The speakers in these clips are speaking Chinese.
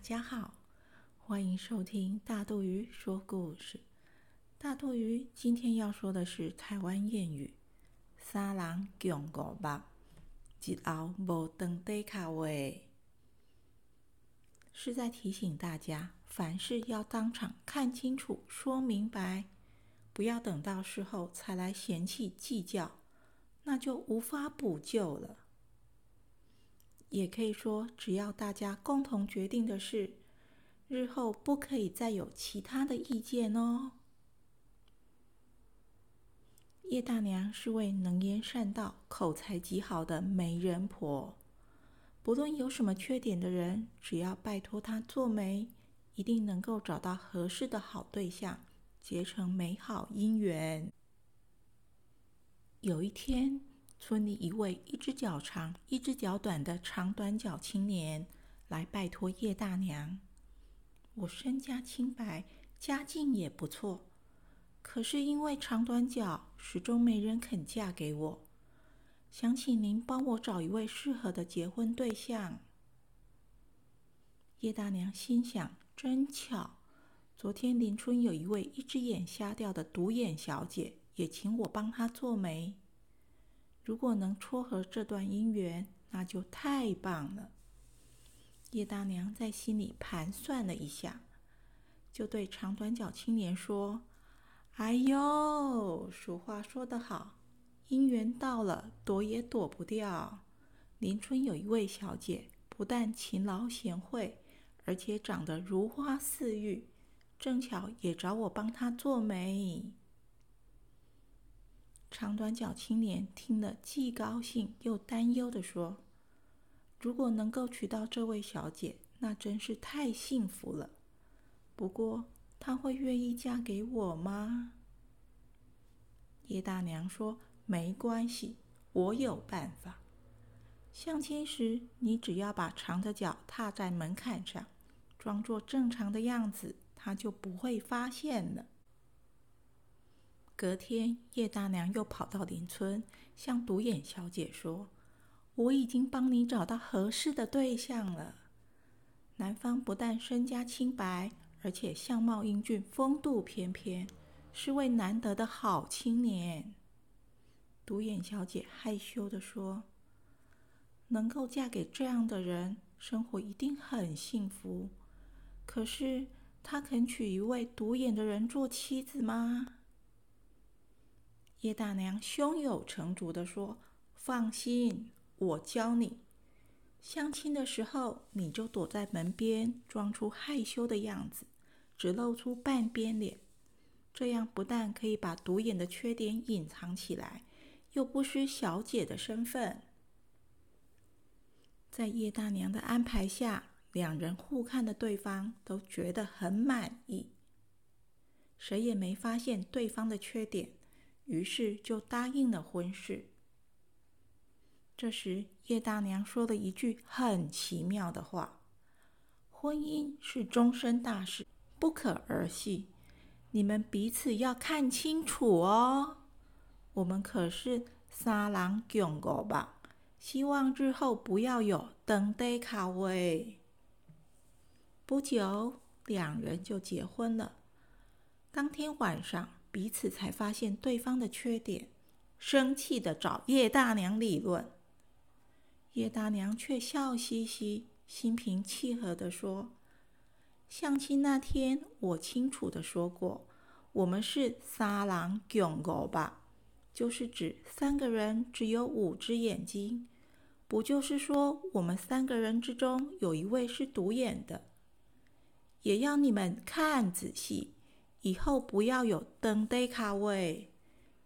大家好，欢迎收听大肚鱼说故事。大肚鱼今天要说的是台湾谚语：“三人共五目，一后无长底卡话。”是在提醒大家，凡事要当场看清楚、说明白，不要等到事后才来嫌弃计较，那就无法补救了。也可以说，只要大家共同决定的事，日后不可以再有其他的意见哦。叶大娘是位能言善道、口才极好的媒人婆，不论有什么缺点的人，只要拜托她做媒，一定能够找到合适的好对象，结成美好姻缘。有一天。村里一位一只脚长、一只脚短的长短脚青年来拜托叶大娘：“我身家清白，家境也不错，可是因为长短脚，始终没人肯嫁给我。想请您帮我找一位适合的结婚对象。”叶大娘心想：“真巧，昨天邻村有一位一只眼瞎掉的独眼小姐，也请我帮她做媒。”如果能撮合这段姻缘，那就太棒了。叶大娘在心里盘算了一下，就对长短脚青年说：“哎呦，俗话说得好，姻缘到了，躲也躲不掉。邻村有一位小姐，不但勤劳贤惠，而且长得如花似玉，正巧也找我帮她做媒。”长短脚青年听了，既高兴又担忧的说：“如果能够娶到这位小姐，那真是太幸福了。不过，她会愿意嫁给我吗？”叶大娘说：“没关系，我有办法。相亲时，你只要把长的脚踏在门槛上，装作正常的样子，她就不会发现了。”隔天，叶大娘又跑到邻村，向独眼小姐说：“我已经帮你找到合适的对象了。男方不但身家清白，而且相貌英俊、风度翩翩，是位难得的好青年。”独眼小姐害羞地说：“能够嫁给这样的人，生活一定很幸福。可是，他肯娶一位独眼的人做妻子吗？”叶大娘胸有成竹地说：“放心，我教你。相亲的时候，你就躲在门边，装出害羞的样子，只露出半边脸。这样不但可以把独眼的缺点隐藏起来，又不失小姐的身份。”在叶大娘的安排下，两人互看的对方都觉得很满意，谁也没发现对方的缺点。于是就答应了婚事。这时，叶大娘说了一句很奇妙的话：“婚姻是终身大事，不可儿戏。你们彼此要看清楚哦。我们可是三郎共五吧？希望日后不要有登对卡位。”不久，两人就结婚了。当天晚上。彼此才发现对方的缺点，生气的找叶大娘理论。叶大娘却笑嘻嘻、心平气和的说：“相亲那天，我清楚的说过，我们是三狼囧狗吧，就是指三个人只有五只眼睛，不就是说我们三个人之中有一位是独眼的？也要你们看仔细。”以后不要有登对卡位，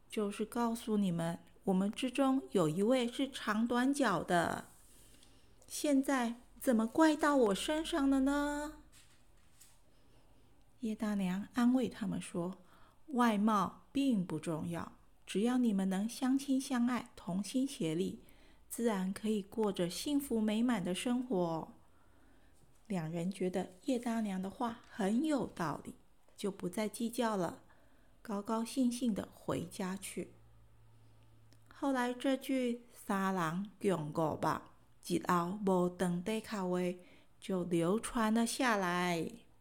就是告诉你们，我们之中有一位是长短脚的。现在怎么怪到我身上了呢？叶大娘安慰他们说：“外貌并不重要，只要你们能相亲相爱、同心协力，自然可以过着幸福美满的生活。”两人觉得叶大娘的话很有道理。就不再计较了，高高兴兴的回家去。后来这句“三人共五吧，一后无长底卡位”，就流传了下来。